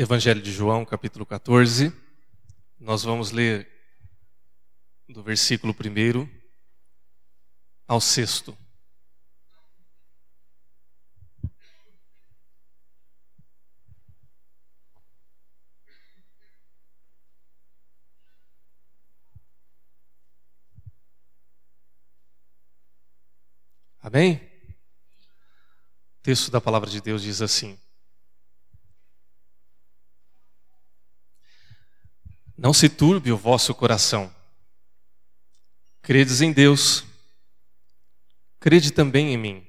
Evangelho de João, capítulo 14. Nós vamos ler do versículo 1 ao 6. Amém? O texto da palavra de Deus diz assim: Não se turbe o vosso coração. Credes em Deus, crede também em mim.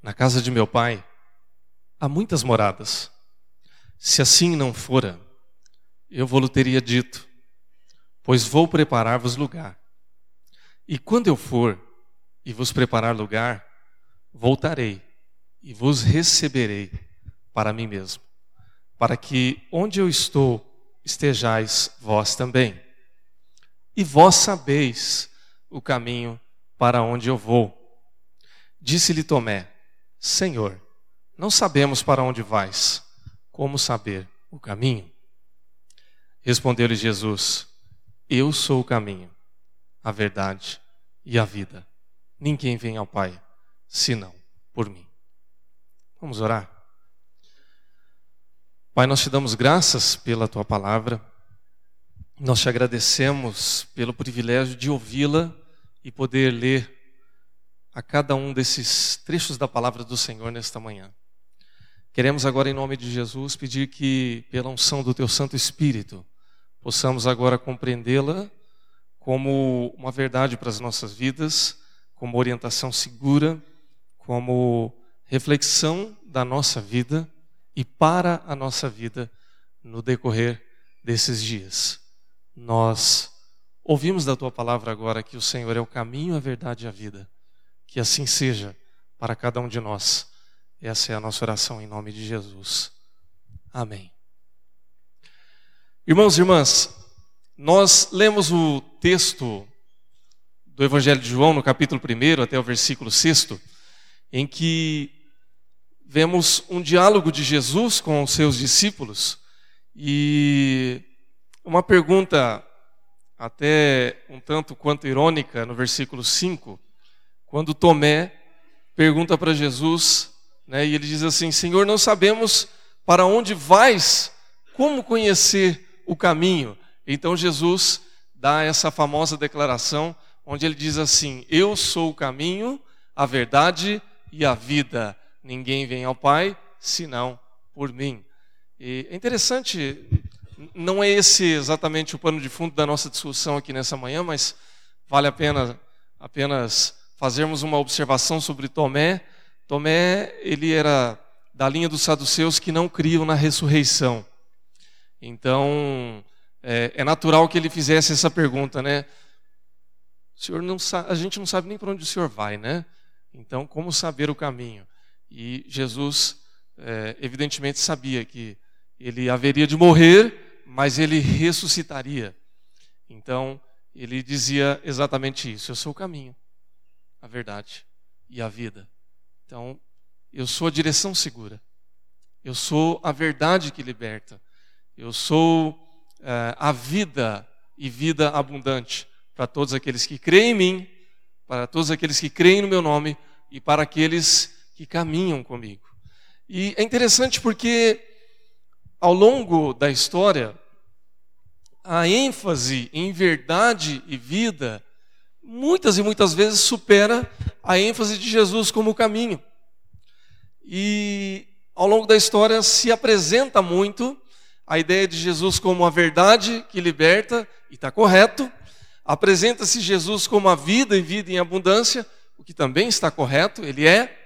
Na casa de meu pai há muitas moradas. Se assim não fora, eu vou-lhe teria dito, pois vou preparar-vos lugar. E quando eu for e vos preparar lugar, voltarei e vos receberei para mim mesmo, para que onde eu estou, estejais vós também. E vós sabeis o caminho para onde eu vou. Disse-lhe Tomé: Senhor, não sabemos para onde vais. Como saber o caminho? Respondeu-lhe Jesus: Eu sou o caminho, a verdade e a vida. Ninguém vem ao Pai senão por mim. Vamos orar? Pai, nós te damos graças pela tua palavra, nós te agradecemos pelo privilégio de ouvi-la e poder ler a cada um desses trechos da palavra do Senhor nesta manhã. Queremos agora, em nome de Jesus, pedir que, pela unção do teu Santo Espírito, possamos agora compreendê-la como uma verdade para as nossas vidas, como orientação segura, como reflexão da nossa vida e para a nossa vida no decorrer desses dias. Nós ouvimos da tua palavra agora que o Senhor é o caminho, a verdade e a vida. Que assim seja para cada um de nós. Essa é a nossa oração em nome de Jesus. Amém. Irmãos e irmãs, nós lemos o texto do Evangelho de João, no capítulo 1 até o versículo 6, em que vemos um diálogo de Jesus com os seus discípulos e uma pergunta até um tanto quanto irônica no versículo 5, quando Tomé pergunta para Jesus, né, e ele diz assim: Senhor, não sabemos para onde vais, como conhecer o caminho? Então Jesus dá essa famosa declaração, onde ele diz assim: Eu sou o caminho, a verdade e a vida ninguém vem ao Pai senão por mim. E é interessante, não é esse exatamente o pano de fundo da nossa discussão aqui nessa manhã, mas vale a pena apenas fazermos uma observação sobre Tomé. Tomé, ele era da linha dos saduceus que não criam na ressurreição. Então, é, é natural que ele fizesse essa pergunta, né? O senhor não a gente não sabe nem para onde o senhor vai, né? Então, como saber o caminho? E Jesus, é, evidentemente, sabia que ele haveria de morrer, mas ele ressuscitaria. Então, ele dizia exatamente isso: Eu sou o caminho, a verdade e a vida. Então, eu sou a direção segura. Eu sou a verdade que liberta. Eu sou é, a vida e vida abundante para todos aqueles que creem em mim, para todos aqueles que creem no meu nome e para aqueles que caminham comigo. E é interessante porque ao longo da história, a ênfase em verdade e vida muitas e muitas vezes supera a ênfase de Jesus como caminho. E ao longo da história se apresenta muito a ideia de Jesus como a verdade que liberta, e está correto. Apresenta-se Jesus como a vida e vida em abundância, o que também está correto, ele é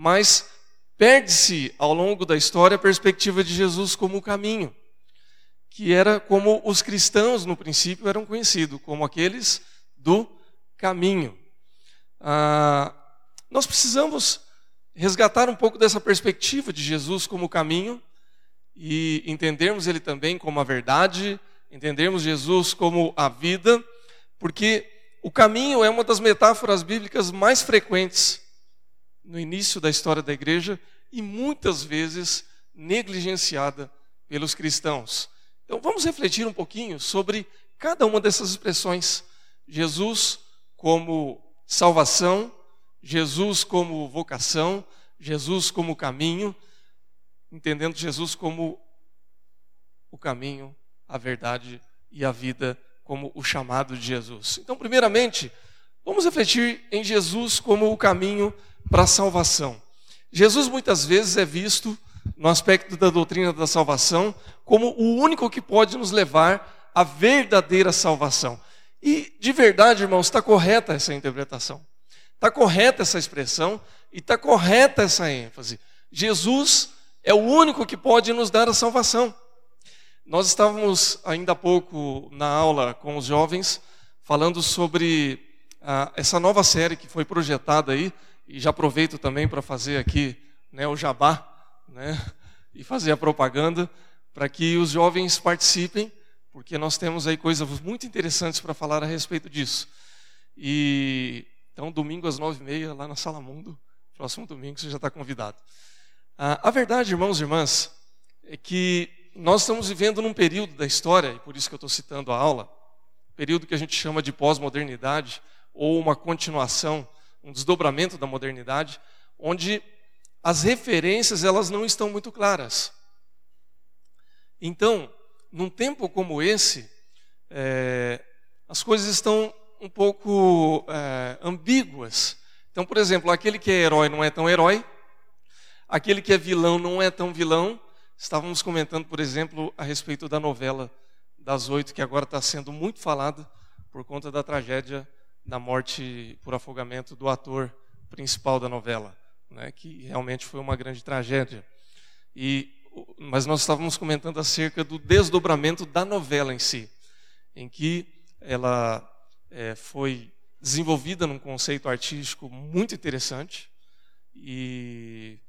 mas perde-se ao longo da história a perspectiva de Jesus como o caminho, que era como os cristãos no princípio eram conhecidos, como aqueles do caminho. Ah, nós precisamos resgatar um pouco dessa perspectiva de Jesus como o caminho e entendermos ele também como a verdade, entendermos Jesus como a vida, porque o caminho é uma das metáforas bíblicas mais frequentes no início da história da igreja e muitas vezes negligenciada pelos cristãos. Então vamos refletir um pouquinho sobre cada uma dessas expressões. Jesus como salvação, Jesus como vocação, Jesus como caminho, entendendo Jesus como o caminho, a verdade e a vida, como o chamado de Jesus. Então, primeiramente, vamos refletir em Jesus como o caminho para a salvação. Jesus muitas vezes é visto no aspecto da doutrina da salvação como o único que pode nos levar à verdadeira salvação. E de verdade, irmãos, está correta essa interpretação. Está correta essa expressão e está correta essa ênfase. Jesus é o único que pode nos dar a salvação. Nós estávamos ainda há pouco na aula com os jovens falando sobre ah, essa nova série que foi projetada aí, e já aproveito também para fazer aqui né, o jabá né, e fazer a propaganda para que os jovens participem, porque nós temos aí coisas muito interessantes para falar a respeito disso. E então, domingo às nove e meia, lá na Sala Mundo, próximo domingo você já está convidado. Ah, a verdade, irmãos e irmãs, é que nós estamos vivendo num período da história, e por isso que eu estou citando a aula, período que a gente chama de pós-modernidade, ou uma continuação um desdobramento da modernidade, onde as referências elas não estão muito claras. Então, num tempo como esse, é, as coisas estão um pouco é, ambíguas. Então, por exemplo, aquele que é herói não é tão herói, aquele que é vilão não é tão vilão. Estávamos comentando, por exemplo, a respeito da novela das oito, que agora está sendo muito falada por conta da tragédia da morte por afogamento do ator principal da novela, né, que realmente foi uma grande tragédia. E, mas nós estávamos comentando acerca do desdobramento da novela em si, em que ela é, foi desenvolvida num conceito artístico muito interessante e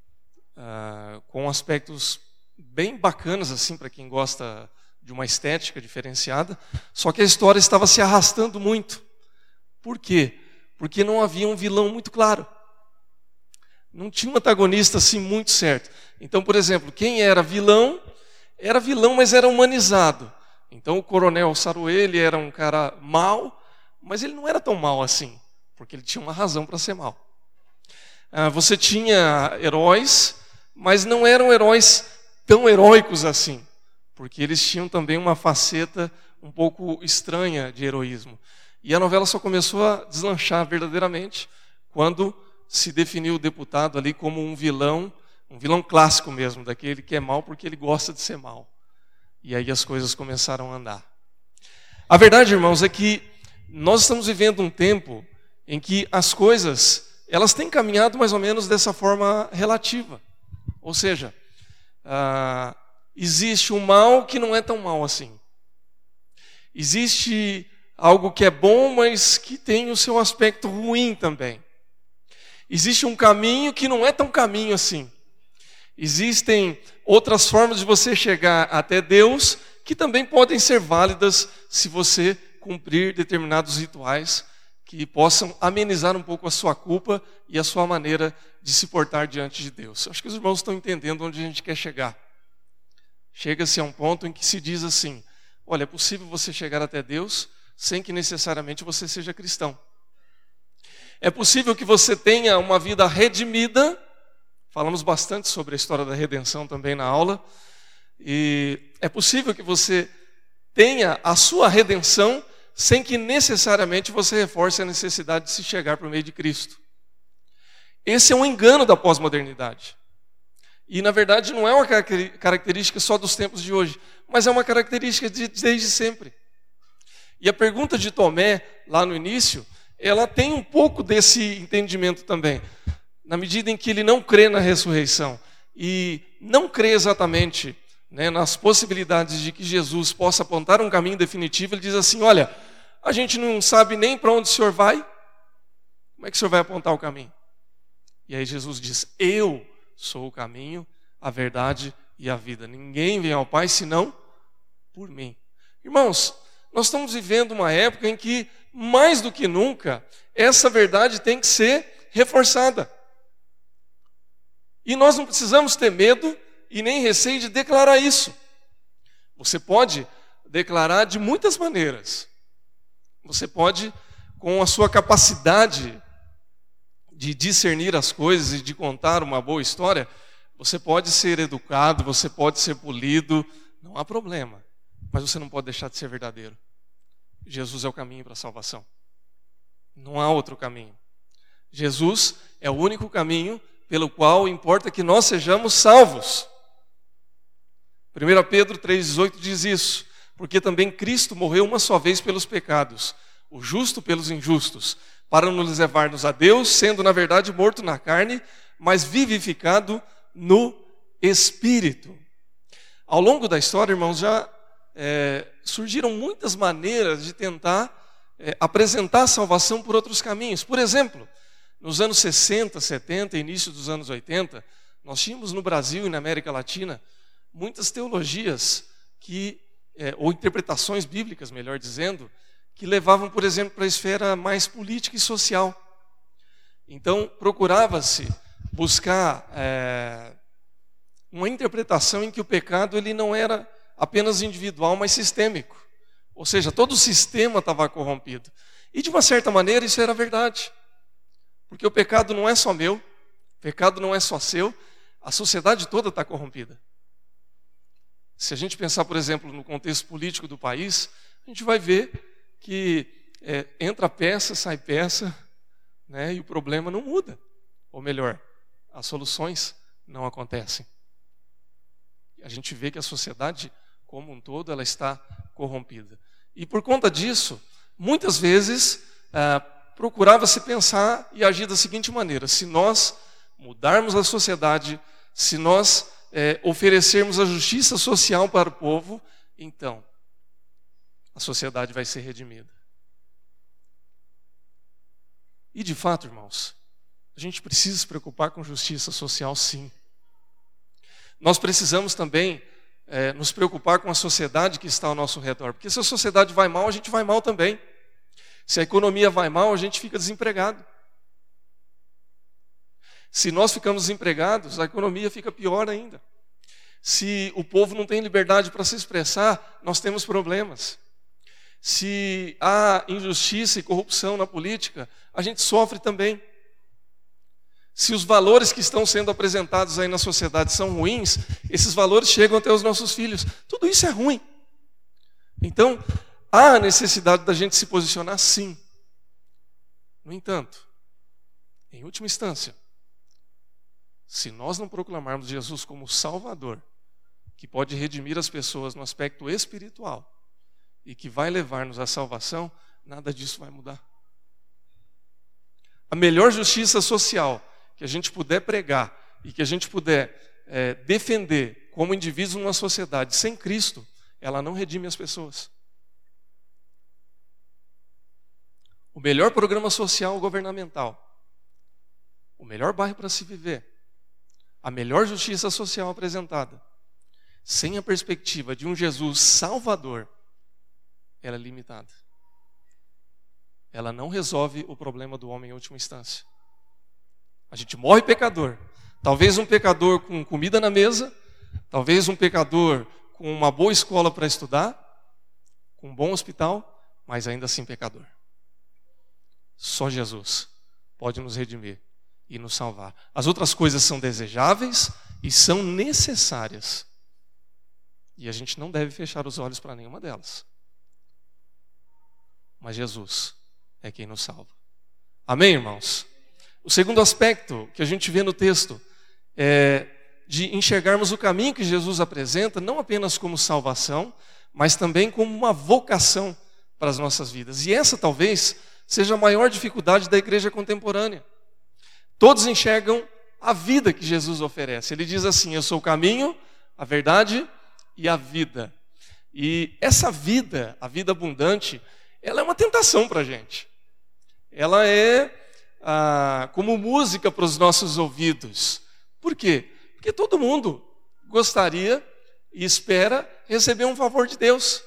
uh, com aspectos bem bacanas assim para quem gosta de uma estética diferenciada. Só que a história estava se arrastando muito por quê? Porque não havia um vilão muito claro. Não tinha um antagonista assim muito certo. Então, por exemplo, quem era vilão, era vilão, mas era humanizado. Então, o coronel Saruele era um cara mau, mas ele não era tão mau assim, porque ele tinha uma razão para ser mau. Ah, você tinha heróis, mas não eram heróis tão heróicos assim, porque eles tinham também uma faceta um pouco estranha de heroísmo. E a novela só começou a deslanchar verdadeiramente quando se definiu o deputado ali como um vilão, um vilão clássico mesmo, daquele que é mal porque ele gosta de ser mal. E aí as coisas começaram a andar. A verdade, irmãos, é que nós estamos vivendo um tempo em que as coisas, elas têm caminhado mais ou menos dessa forma relativa. Ou seja, ah, existe um mal que não é tão mal assim. Existe algo que é bom, mas que tem o seu aspecto ruim também. Existe um caminho que não é tão caminho assim. Existem outras formas de você chegar até Deus que também podem ser válidas se você cumprir determinados rituais que possam amenizar um pouco a sua culpa e a sua maneira de se portar diante de Deus. Acho que os irmãos estão entendendo onde a gente quer chegar. Chega-se a um ponto em que se diz assim: olha, é possível você chegar até Deus sem que necessariamente você seja cristão. É possível que você tenha uma vida redimida, falamos bastante sobre a história da redenção também na aula, e é possível que você tenha a sua redenção sem que necessariamente você reforce a necessidade de se chegar por meio de Cristo. Esse é um engano da pós-modernidade. E na verdade não é uma característica só dos tempos de hoje, mas é uma característica de, desde sempre. E a pergunta de Tomé, lá no início, ela tem um pouco desse entendimento também. Na medida em que ele não crê na ressurreição e não crê exatamente né, nas possibilidades de que Jesus possa apontar um caminho definitivo, ele diz assim: Olha, a gente não sabe nem para onde o senhor vai, como é que o senhor vai apontar o caminho? E aí Jesus diz: Eu sou o caminho, a verdade e a vida. Ninguém vem ao Pai senão por mim. Irmãos, nós estamos vivendo uma época em que, mais do que nunca, essa verdade tem que ser reforçada. E nós não precisamos ter medo e nem receie de declarar isso. Você pode declarar de muitas maneiras. Você pode, com a sua capacidade de discernir as coisas e de contar uma boa história, você pode ser educado, você pode ser polido, não há problema. Mas você não pode deixar de ser verdadeiro. Jesus é o caminho para a salvação. Não há outro caminho. Jesus é o único caminho pelo qual importa que nós sejamos salvos. 1 Pedro 3,18 diz isso, porque também Cristo morreu uma só vez pelos pecados, o justo pelos injustos, para nos levar-nos a Deus, sendo na verdade morto na carne, mas vivificado no Espírito. Ao longo da história, irmãos, já é, surgiram muitas maneiras de tentar é, apresentar a salvação por outros caminhos. Por exemplo, nos anos 60, 70, início dos anos 80, nós tínhamos no Brasil e na América Latina muitas teologias que, é, ou interpretações bíblicas, melhor dizendo, que levavam, por exemplo, para a esfera mais política e social. Então, procurava-se buscar é, uma interpretação em que o pecado ele não era apenas individual, mas sistêmico. Ou seja, todo o sistema estava corrompido. E de uma certa maneira isso era verdade. Porque o pecado não é só meu, o pecado não é só seu, a sociedade toda está corrompida. Se a gente pensar, por exemplo, no contexto político do país, a gente vai ver que é, entra peça, sai peça, né, e o problema não muda. Ou melhor, as soluções não acontecem. A gente vê que a sociedade como um todo ela está corrompida. E por conta disso, muitas vezes ah, procurava-se pensar e agir da seguinte maneira: se nós mudarmos a sociedade, se nós é, oferecermos a justiça social para o povo, então a sociedade vai ser redimida. E de fato, irmãos, a gente precisa se preocupar com justiça social, sim. Nós precisamos também é, nos preocupar com a sociedade que está ao nosso redor, porque se a sociedade vai mal, a gente vai mal também. Se a economia vai mal, a gente fica desempregado. Se nós ficamos desempregados, a economia fica pior ainda. Se o povo não tem liberdade para se expressar, nós temos problemas. Se há injustiça e corrupção na política, a gente sofre também. Se os valores que estão sendo apresentados aí na sociedade são ruins, esses valores chegam até os nossos filhos. Tudo isso é ruim. Então, há a necessidade da gente se posicionar sim. No entanto, em última instância, se nós não proclamarmos Jesus como Salvador, que pode redimir as pessoas no aspecto espiritual, e que vai levar-nos à salvação, nada disso vai mudar. A melhor justiça social que a gente puder pregar e que a gente puder é, defender como indivíduo numa sociedade sem Cristo, ela não redime as pessoas. O melhor programa social governamental, o melhor bairro para se viver, a melhor justiça social apresentada, sem a perspectiva de um Jesus salvador, ela é limitada. Ela não resolve o problema do homem em última instância. A gente morre pecador. Talvez um pecador com comida na mesa, talvez um pecador com uma boa escola para estudar, com um bom hospital, mas ainda assim pecador. Só Jesus pode nos redimir e nos salvar. As outras coisas são desejáveis e são necessárias. E a gente não deve fechar os olhos para nenhuma delas mas Jesus é quem nos salva. Amém, irmãos? O segundo aspecto que a gente vê no texto é de enxergarmos o caminho que Jesus apresenta, não apenas como salvação, mas também como uma vocação para as nossas vidas. E essa talvez seja a maior dificuldade da igreja contemporânea. Todos enxergam a vida que Jesus oferece. Ele diz assim: Eu sou o caminho, a verdade e a vida. E essa vida, a vida abundante, ela é uma tentação para a gente. Ela é ah, como música para os nossos ouvidos. Por quê? Porque todo mundo gostaria e espera receber um favor de Deus.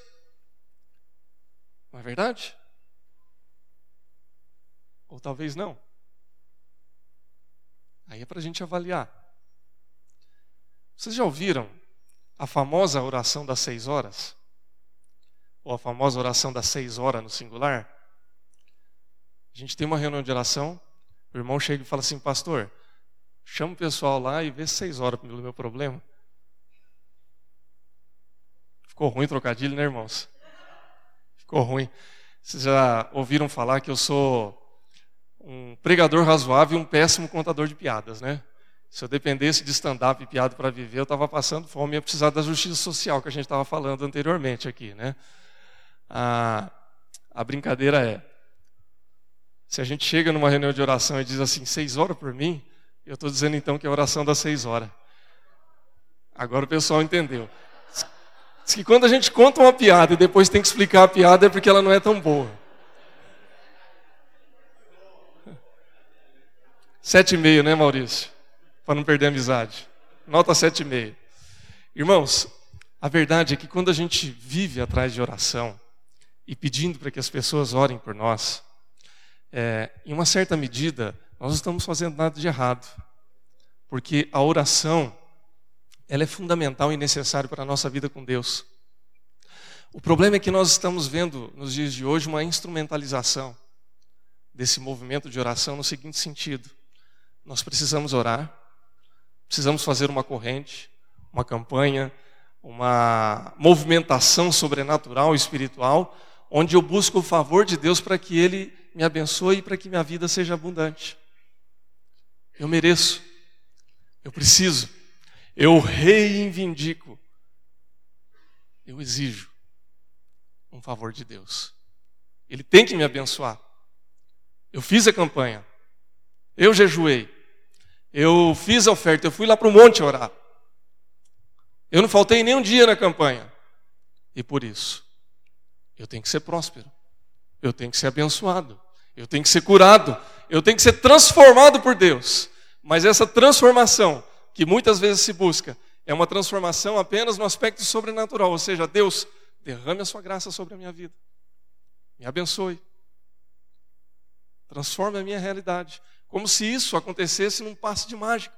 Não é verdade? Ou talvez não. Aí é para a gente avaliar. Vocês já ouviram a famosa oração das seis horas? Ou a famosa oração das seis horas no singular? A gente tem uma reunião de oração, o irmão chega e fala assim, pastor, chama o pessoal lá e vê seis horas pelo meu problema. Ficou ruim trocadilho, né, irmãos? Ficou ruim. Vocês já ouviram falar que eu sou um pregador razoável e um péssimo contador de piadas, né? Se eu dependesse de stand-up e piada para viver, eu estava passando fome e ia precisar da justiça social que a gente estava falando anteriormente aqui, né? A, a brincadeira é, se a gente chega numa reunião de oração e diz assim, seis horas por mim, eu estou dizendo então que é a oração das seis horas. Agora o pessoal entendeu. Diz que quando a gente conta uma piada e depois tem que explicar a piada é porque ela não é tão boa. Sete e meio, né, Maurício? Para não perder a amizade. Nota sete e meio. Irmãos, a verdade é que quando a gente vive atrás de oração e pedindo para que as pessoas orem por nós, é, em uma certa medida, nós não estamos fazendo nada de errado. Porque a oração ela é fundamental e necessária para a nossa vida com Deus. O problema é que nós estamos vendo nos dias de hoje uma instrumentalização desse movimento de oração no seguinte sentido: nós precisamos orar, precisamos fazer uma corrente, uma campanha, uma movimentação sobrenatural, espiritual, onde eu busco o favor de Deus para que Ele me abençoe para que minha vida seja abundante. Eu mereço, eu preciso. Eu reivindico. Eu exijo um favor de Deus. Ele tem que me abençoar. Eu fiz a campanha. Eu jejuei. Eu fiz a oferta. Eu fui lá para o monte orar. Eu não faltei nem um dia na campanha. E por isso, eu tenho que ser próspero. Eu tenho que ser abençoado. Eu tenho que ser curado. Eu tenho que ser transformado por Deus. Mas essa transformação que muitas vezes se busca é uma transformação apenas no aspecto sobrenatural, ou seja, Deus, derrame a sua graça sobre a minha vida, me abençoe, transforme a minha realidade, como se isso acontecesse num passe de mágica.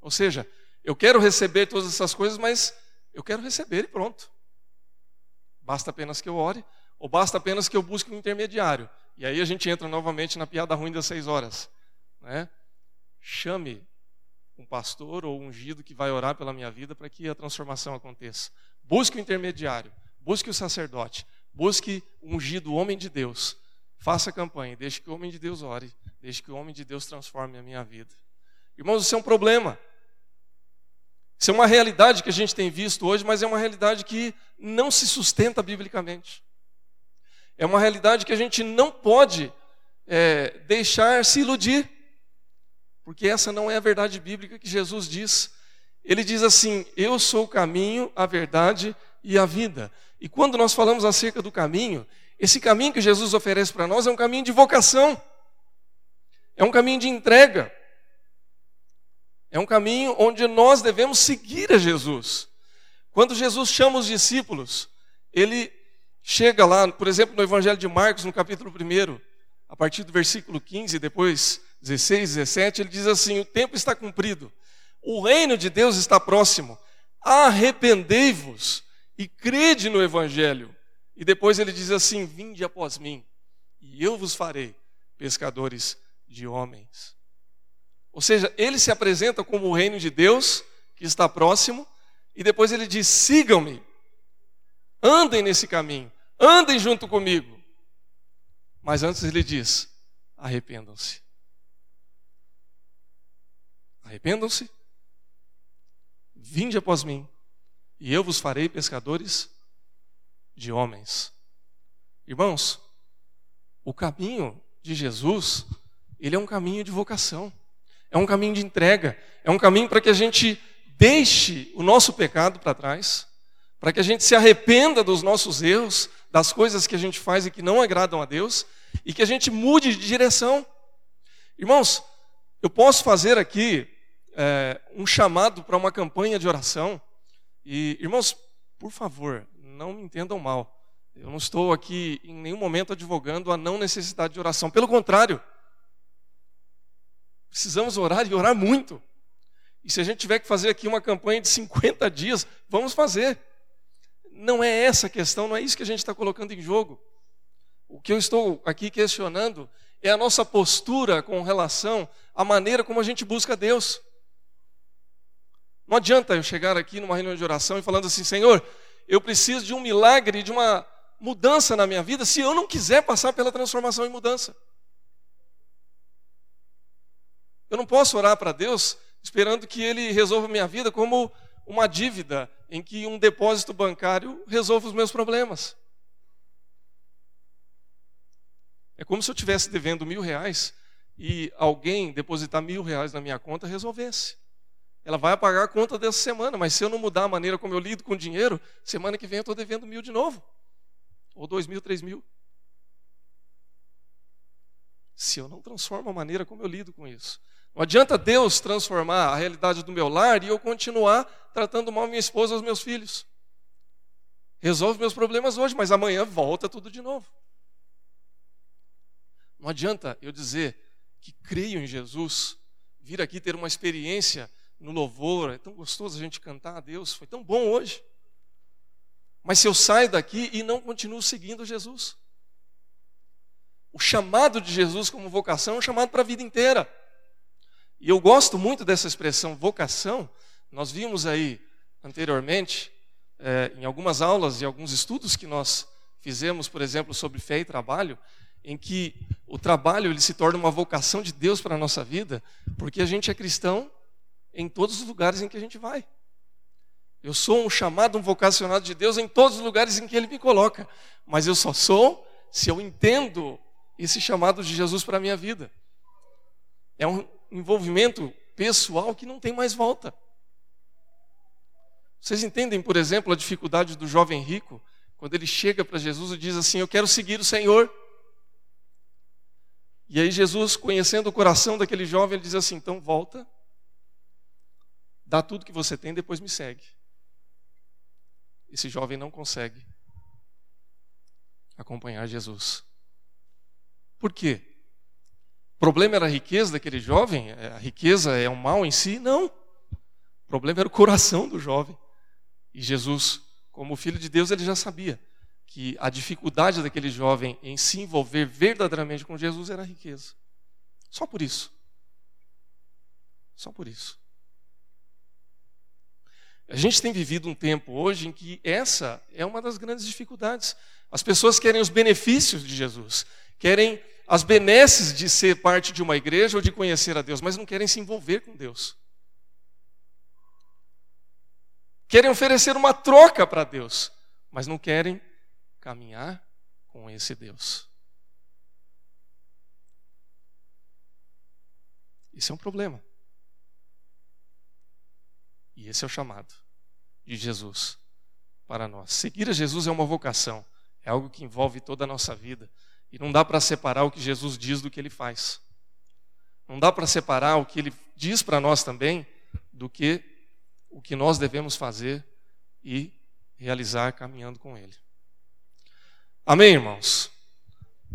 Ou seja, eu quero receber todas essas coisas, mas eu quero receber e pronto. Basta apenas que eu ore, ou basta apenas que eu busque um intermediário. E aí a gente entra novamente na piada ruim das seis horas. Né? Chame um pastor ou um ungido que vai orar pela minha vida para que a transformação aconteça. Busque o intermediário, busque o sacerdote, busque o ungido, homem de Deus. Faça campanha, deixe que o homem de Deus ore, deixe que o homem de Deus transforme a minha vida. Irmãos, isso é um problema. Isso é uma realidade que a gente tem visto hoje, mas é uma realidade que não se sustenta biblicamente. É uma realidade que a gente não pode é, deixar se iludir porque essa não é a verdade bíblica que Jesus diz. Ele diz assim: Eu sou o caminho, a verdade e a vida. E quando nós falamos acerca do caminho, esse caminho que Jesus oferece para nós é um caminho de vocação, é um caminho de entrega, é um caminho onde nós devemos seguir a Jesus. Quando Jesus chama os discípulos, ele chega lá, por exemplo, no Evangelho de Marcos, no capítulo 1, a partir do versículo 15, depois 16, 17, ele diz assim: O tempo está cumprido, o reino de Deus está próximo, arrependei-vos e crede no Evangelho. E depois ele diz assim: Vinde após mim, e eu vos farei pescadores de homens. Ou seja, ele se apresenta como o reino de Deus que está próximo, e depois ele diz: sigam-me, andem nesse caminho, andem junto comigo. Mas antes ele diz: arrependam-se. Arrependam-se, vinde após mim, e eu vos farei pescadores de homens. Irmãos, o caminho de Jesus, ele é um caminho de vocação, é um caminho de entrega, é um caminho para que a gente deixe o nosso pecado para trás, para que a gente se arrependa dos nossos erros, das coisas que a gente faz e que não agradam a Deus, e que a gente mude de direção. Irmãos, eu posso fazer aqui é, um chamado para uma campanha de oração, e irmãos, por favor, não me entendam mal. Eu não estou aqui em nenhum momento advogando a não necessidade de oração. Pelo contrário, precisamos orar e orar muito. E se a gente tiver que fazer aqui uma campanha de 50 dias, vamos fazer. Não é essa a questão, não é isso que a gente está colocando em jogo. O que eu estou aqui questionando é a nossa postura com relação à maneira como a gente busca Deus. Não adianta eu chegar aqui numa reunião de oração e falando assim, Senhor, eu preciso de um milagre, de uma mudança na minha vida, se eu não quiser passar pela transformação e mudança. Eu não posso orar para Deus esperando que Ele resolva minha vida como uma dívida em que um depósito bancário resolva os meus problemas. É como se eu estivesse devendo mil reais e alguém depositar mil reais na minha conta resolvesse. Ela vai apagar a conta dessa semana, mas se eu não mudar a maneira como eu lido com o dinheiro, semana que vem eu estou devendo mil de novo. Ou dois mil, três mil. Se eu não transformo a maneira como eu lido com isso. Não adianta Deus transformar a realidade do meu lar e eu continuar tratando mal minha esposa e os meus filhos. Resolve meus problemas hoje, mas amanhã volta tudo de novo. Não adianta eu dizer que creio em Jesus, vir aqui ter uma experiência no louvor, é tão gostoso a gente cantar a Deus, foi tão bom hoje. Mas se eu saio daqui e não continuo seguindo Jesus, o chamado de Jesus como vocação é um chamado para a vida inteira. E eu gosto muito dessa expressão vocação. Nós vimos aí anteriormente, é, em algumas aulas e alguns estudos que nós fizemos, por exemplo, sobre fé e trabalho, em que o trabalho ele se torna uma vocação de Deus para a nossa vida, porque a gente é cristão em todos os lugares em que a gente vai. Eu sou um chamado, um vocacionado de Deus em todos os lugares em que Ele me coloca, mas eu só sou se eu entendo esse chamado de Jesus para a minha vida. É um envolvimento pessoal que não tem mais volta. Vocês entendem, por exemplo, a dificuldade do jovem rico, quando ele chega para Jesus e diz assim: Eu quero seguir o Senhor. E aí, Jesus, conhecendo o coração daquele jovem, ele diz assim: Então volta, dá tudo que você tem, depois me segue. Esse jovem não consegue acompanhar Jesus. Por quê? Problema era a riqueza daquele jovem? É, a riqueza é um mal em si? Não. O problema era o coração do jovem. E Jesus, como filho de Deus, ele já sabia que a dificuldade daquele jovem em se envolver verdadeiramente com Jesus era a riqueza. Só por isso. Só por isso. A gente tem vivido um tempo hoje em que essa é uma das grandes dificuldades. As pessoas querem os benefícios de Jesus, querem as benesses de ser parte de uma igreja ou de conhecer a Deus, mas não querem se envolver com Deus. Querem oferecer uma troca para Deus, mas não querem caminhar com esse Deus. Isso é um problema. E esse é o chamado de Jesus para nós. Seguir a Jesus é uma vocação, é algo que envolve toda a nossa vida. E não dá para separar o que Jesus diz do que ele faz. Não dá para separar o que ele diz para nós também do que o que nós devemos fazer e realizar caminhando com ele. Amém, irmãos?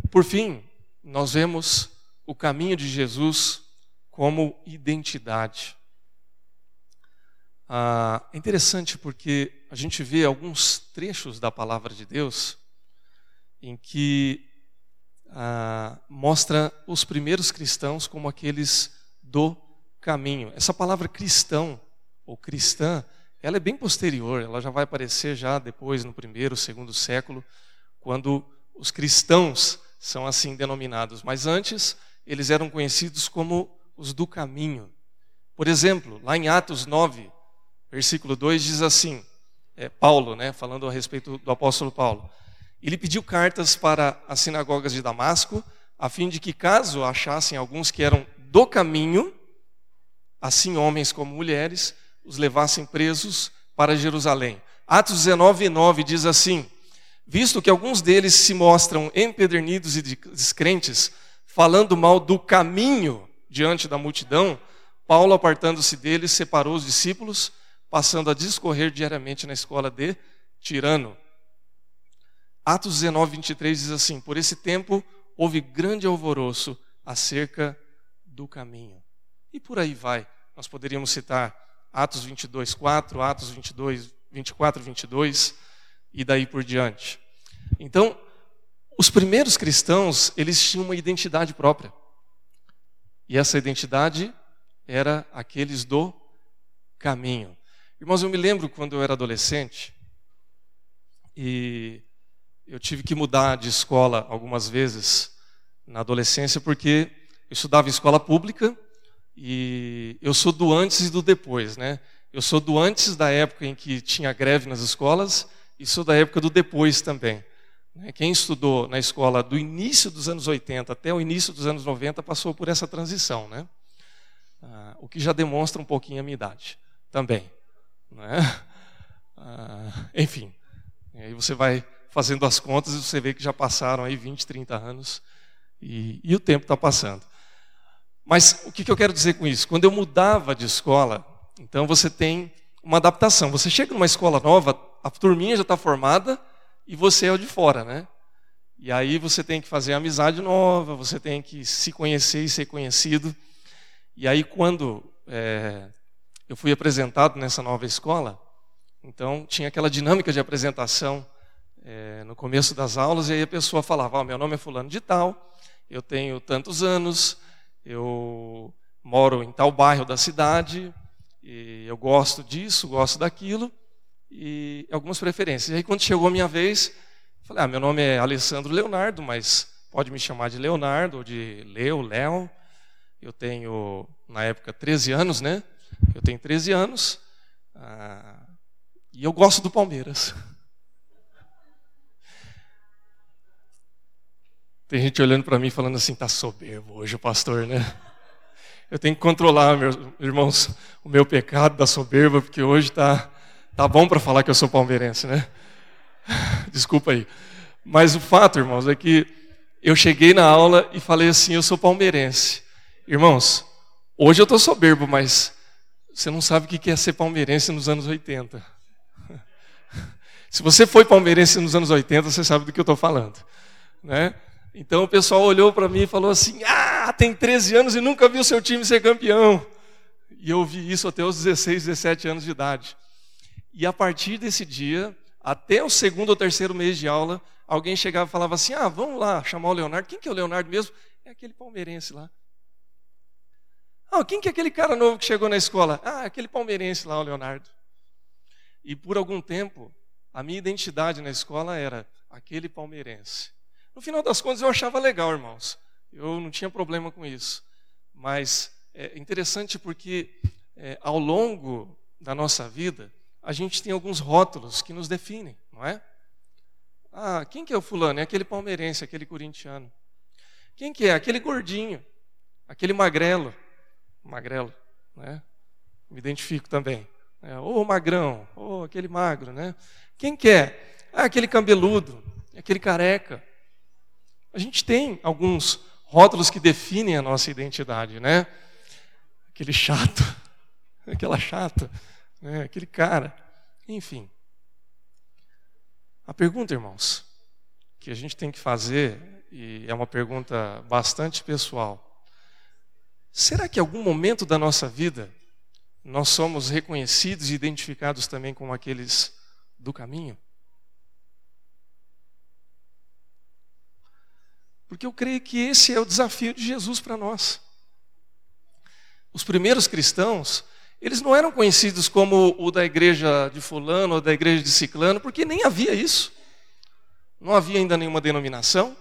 Por fim, nós vemos o caminho de Jesus como identidade. Ah, é interessante porque a gente vê alguns trechos da palavra de Deus em que ah, mostra os primeiros cristãos como aqueles do caminho. Essa palavra cristão ou cristã, ela é bem posterior, ela já vai aparecer já depois no primeiro, segundo século, quando os cristãos são assim denominados. Mas antes, eles eram conhecidos como os do caminho. Por exemplo, lá em Atos 9, versículo 2 diz assim, é, Paulo, né, falando a respeito do apóstolo Paulo. Ele pediu cartas para as sinagogas de Damasco, a fim de que, caso achassem alguns que eram do caminho, assim homens como mulheres, os levassem presos para Jerusalém. Atos 19, 9 diz assim: Visto que alguns deles se mostram empedernidos e descrentes, falando mal do caminho diante da multidão, Paulo, apartando-se deles, separou os discípulos, passando a discorrer diariamente na escola de Tirano. Atos 19, 23 diz assim: Por esse tempo houve grande alvoroço acerca do caminho. E por aí vai, Nós poderíamos citar Atos 22, 4, Atos 22, 24, 22 e daí por diante. Então, os primeiros cristãos, eles tinham uma identidade própria. E essa identidade era aqueles do caminho. Irmãos, eu me lembro quando eu era adolescente e eu tive que mudar de escola algumas vezes na adolescência porque eu estudava em escola pública e eu sou do antes e do depois, né? Eu sou do antes da época em que tinha greve nas escolas e sou da época do depois também. Né? Quem estudou na escola do início dos anos 80 até o início dos anos 90 passou por essa transição, né? Ah, o que já demonstra um pouquinho a minha idade também. Né? Ah, enfim, aí você vai fazendo as contas você vê que já passaram aí 20, 30 anos e, e o tempo está passando. Mas o que, que eu quero dizer com isso? Quando eu mudava de escola, então você tem uma adaptação. Você chega numa escola nova, a turminha já está formada e você é o de fora, né? E aí você tem que fazer amizade nova, você tem que se conhecer e ser conhecido. E aí quando é, eu fui apresentado nessa nova escola, então tinha aquela dinâmica de apresentação é, no começo das aulas, e aí a pessoa falava: oh, meu nome é fulano de tal, eu tenho tantos anos, eu moro em tal bairro da cidade, e eu gosto disso, gosto daquilo, e algumas preferências. E aí, quando chegou a minha vez, falei: ah, meu nome é Alessandro Leonardo, mas pode me chamar de Leonardo, ou de Leo, Léo. Eu tenho, na época, 13 anos, né? Eu tenho 13 anos, ah, e eu gosto do Palmeiras. Tem gente olhando para mim falando assim, tá soberbo hoje o pastor, né? Eu tenho que controlar, meus irmãos, o meu pecado da soberba, porque hoje tá tá bom para falar que eu sou palmeirense, né? Desculpa aí. Mas o fato, irmãos, é que eu cheguei na aula e falei assim, eu sou palmeirense. Irmãos, hoje eu estou soberbo, mas você não sabe o que é ser palmeirense nos anos 80. Se você foi palmeirense nos anos 80, você sabe do que eu estou falando. Né? Então o pessoal olhou para mim e falou assim: Ah, tem 13 anos e nunca viu seu time ser campeão. E eu ouvi isso até os 16, 17 anos de idade. E a partir desse dia, até o segundo ou terceiro mês de aula, alguém chegava e falava assim: Ah, vamos lá chamar o Leonardo. Quem que é o Leonardo mesmo? É aquele palmeirense lá. Ah, quem que é aquele cara novo que chegou na escola? Ah, aquele palmeirense lá, o Leonardo. E por algum tempo, a minha identidade na escola era aquele palmeirense. No final das contas, eu achava legal, irmãos. Eu não tinha problema com isso. Mas é interessante porque é, ao longo da nossa vida, a gente tem alguns rótulos que nos definem, não é? Ah, quem que é o fulano? É aquele palmeirense, aquele corintiano. Quem que é? Aquele gordinho, aquele magrelo. Magrelo, né? Me identifico também. É, ou magrão, ou aquele magro, né? Quem que é? Ah, aquele cabeludo, aquele careca. A gente tem alguns rótulos que definem a nossa identidade, né? Aquele chato, aquela chata, né? aquele cara, enfim. A pergunta, irmãos, que a gente tem que fazer, e é uma pergunta bastante pessoal: será que em algum momento da nossa vida nós somos reconhecidos e identificados também como aqueles do caminho? Porque eu creio que esse é o desafio de Jesus para nós. Os primeiros cristãos, eles não eram conhecidos como o da igreja de Fulano ou da igreja de Ciclano, porque nem havia isso. Não havia ainda nenhuma denominação,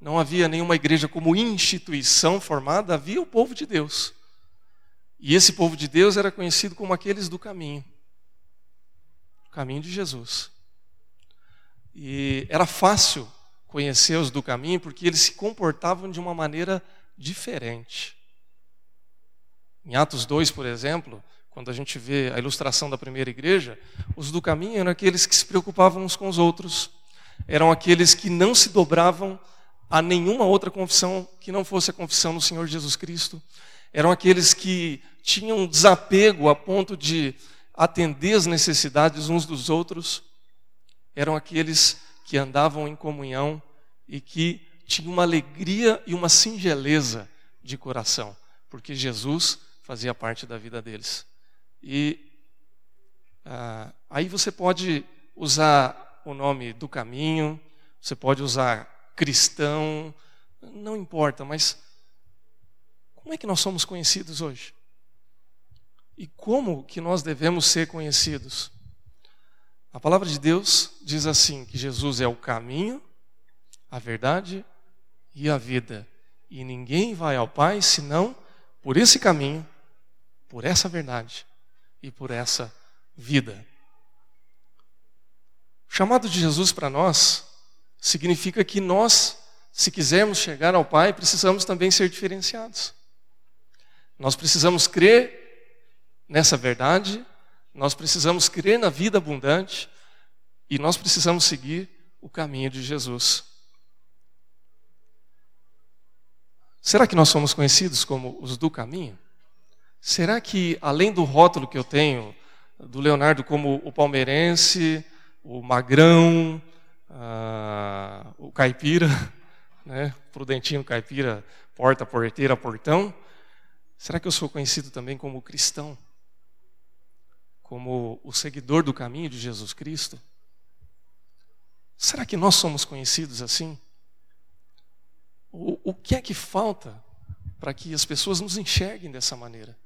não havia nenhuma igreja como instituição formada, havia o povo de Deus. E esse povo de Deus era conhecido como aqueles do caminho o caminho de Jesus. E era fácil conhecer os do caminho porque eles se comportavam de uma maneira diferente. Em Atos 2, por exemplo, quando a gente vê a ilustração da primeira igreja, os do caminho eram aqueles que se preocupavam uns com os outros, eram aqueles que não se dobravam a nenhuma outra confissão que não fosse a confissão do Senhor Jesus Cristo, eram aqueles que tinham desapego a ponto de atender as necessidades uns dos outros, eram aqueles que andavam em comunhão e que tinham uma alegria e uma singeleza de coração, porque Jesus fazia parte da vida deles. E ah, aí você pode usar o nome do caminho, você pode usar cristão, não importa, mas como é que nós somos conhecidos hoje? E como que nós devemos ser conhecidos? A palavra de Deus diz assim: que Jesus é o caminho, a verdade e a vida. E ninguém vai ao Pai senão por esse caminho, por essa verdade e por essa vida. O chamado de Jesus para nós significa que nós, se quisermos chegar ao Pai, precisamos também ser diferenciados. Nós precisamos crer nessa verdade, nós precisamos crer na vida abundante e nós precisamos seguir o caminho de Jesus. Será que nós somos conhecidos como os do caminho? Será que, além do rótulo que eu tenho, do Leonardo como o palmeirense, o magrão, uh, o caipira, né? prudentinho caipira, porta, porteira, portão, será que eu sou conhecido também como cristão? Como o seguidor do caminho de Jesus Cristo? Será que nós somos conhecidos assim? O, o que é que falta para que as pessoas nos enxerguem dessa maneira?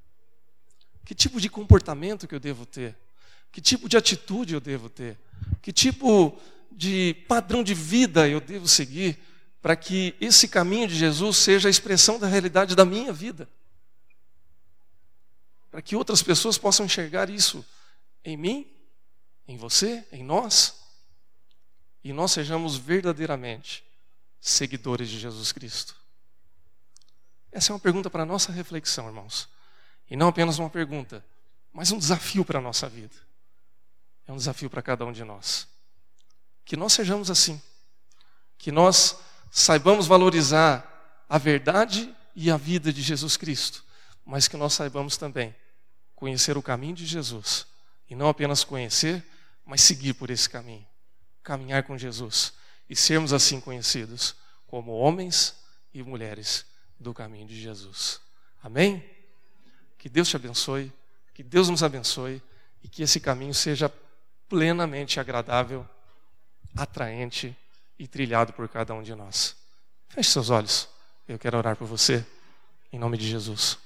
Que tipo de comportamento que eu devo ter? Que tipo de atitude eu devo ter? Que tipo de padrão de vida eu devo seguir para que esse caminho de Jesus seja a expressão da realidade da minha vida? Para que outras pessoas possam enxergar isso em mim, em você, em nós, e nós sejamos verdadeiramente seguidores de Jesus Cristo? Essa é uma pergunta para a nossa reflexão, irmãos. E não apenas uma pergunta, mas um desafio para a nossa vida. É um desafio para cada um de nós. Que nós sejamos assim. Que nós saibamos valorizar a verdade e a vida de Jesus Cristo, mas que nós saibamos também conhecer o caminho de Jesus. E não apenas conhecer, mas seguir por esse caminho. Caminhar com Jesus e sermos assim conhecidos como homens e mulheres do caminho de Jesus. Amém? Que Deus te abençoe, que Deus nos abençoe e que esse caminho seja plenamente agradável, atraente e trilhado por cada um de nós. Feche seus olhos, eu quero orar por você, em nome de Jesus.